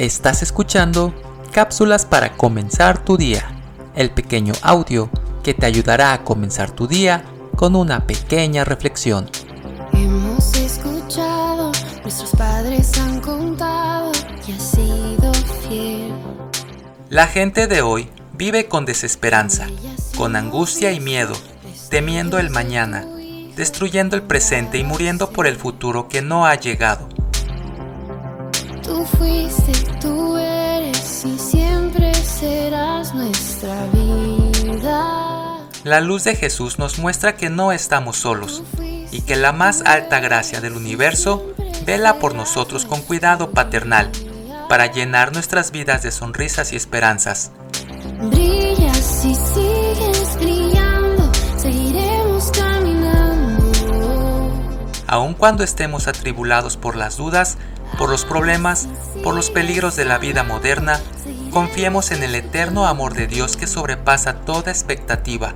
Estás escuchando cápsulas para comenzar tu día, el pequeño audio que te ayudará a comenzar tu día con una pequeña reflexión. Hemos escuchado, nuestros padres han contado y sido fiel. La gente de hoy vive con desesperanza, con angustia y miedo, temiendo el mañana, destruyendo el presente y muriendo por el futuro que no ha llegado. Tú fuiste, tú eres y siempre serás nuestra vida. La luz de Jesús nos muestra que no estamos solos y que la más alta gracia del universo vela por nosotros con cuidado paternal para llenar nuestras vidas de sonrisas y esperanzas. Brillas y sigues brillando, seguiremos caminando. Aun cuando estemos atribulados por las dudas, por los problemas, por los peligros de la vida moderna, confiemos en el eterno amor de Dios que sobrepasa toda expectativa,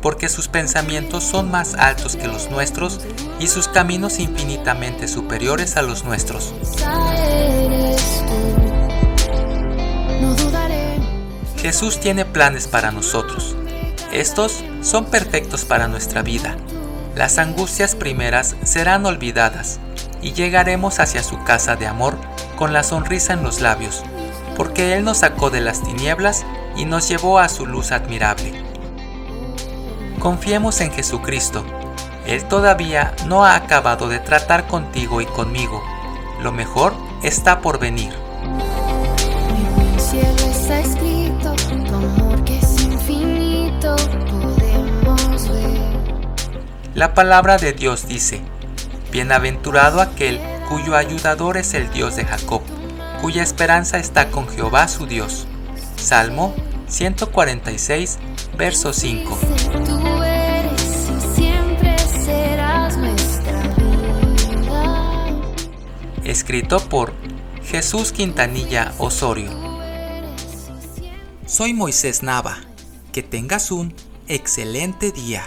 porque sus pensamientos son más altos que los nuestros y sus caminos infinitamente superiores a los nuestros. Jesús tiene planes para nosotros. Estos son perfectos para nuestra vida. Las angustias primeras serán olvidadas y llegaremos hacia su casa de amor con la sonrisa en los labios, porque Él nos sacó de las tinieblas y nos llevó a su luz admirable. Confiemos en Jesucristo. Él todavía no ha acabado de tratar contigo y conmigo. Lo mejor está por venir. La palabra de Dios dice, Bienaventurado aquel cuyo ayudador es el Dios de Jacob, cuya esperanza está con Jehová su Dios. Salmo 146, verso 5. Tú eres y siempre serás nuestra vida. Escrito por Jesús Quintanilla Osorio. Soy Moisés Nava. Que tengas un excelente día.